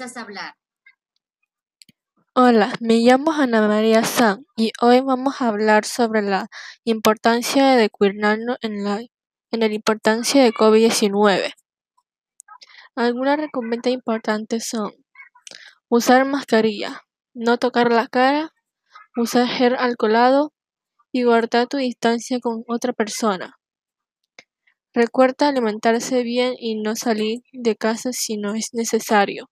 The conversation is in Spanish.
Hablar? Hola, me llamo Ana María San y hoy vamos a hablar sobre la importancia de cuidarnos en la, en la importancia de COVID-19. Algunas recomendaciones importantes son usar mascarilla, no tocar la cara, usar gel alcoholado y guardar tu distancia con otra persona. Recuerda alimentarse bien y no salir de casa si no es necesario.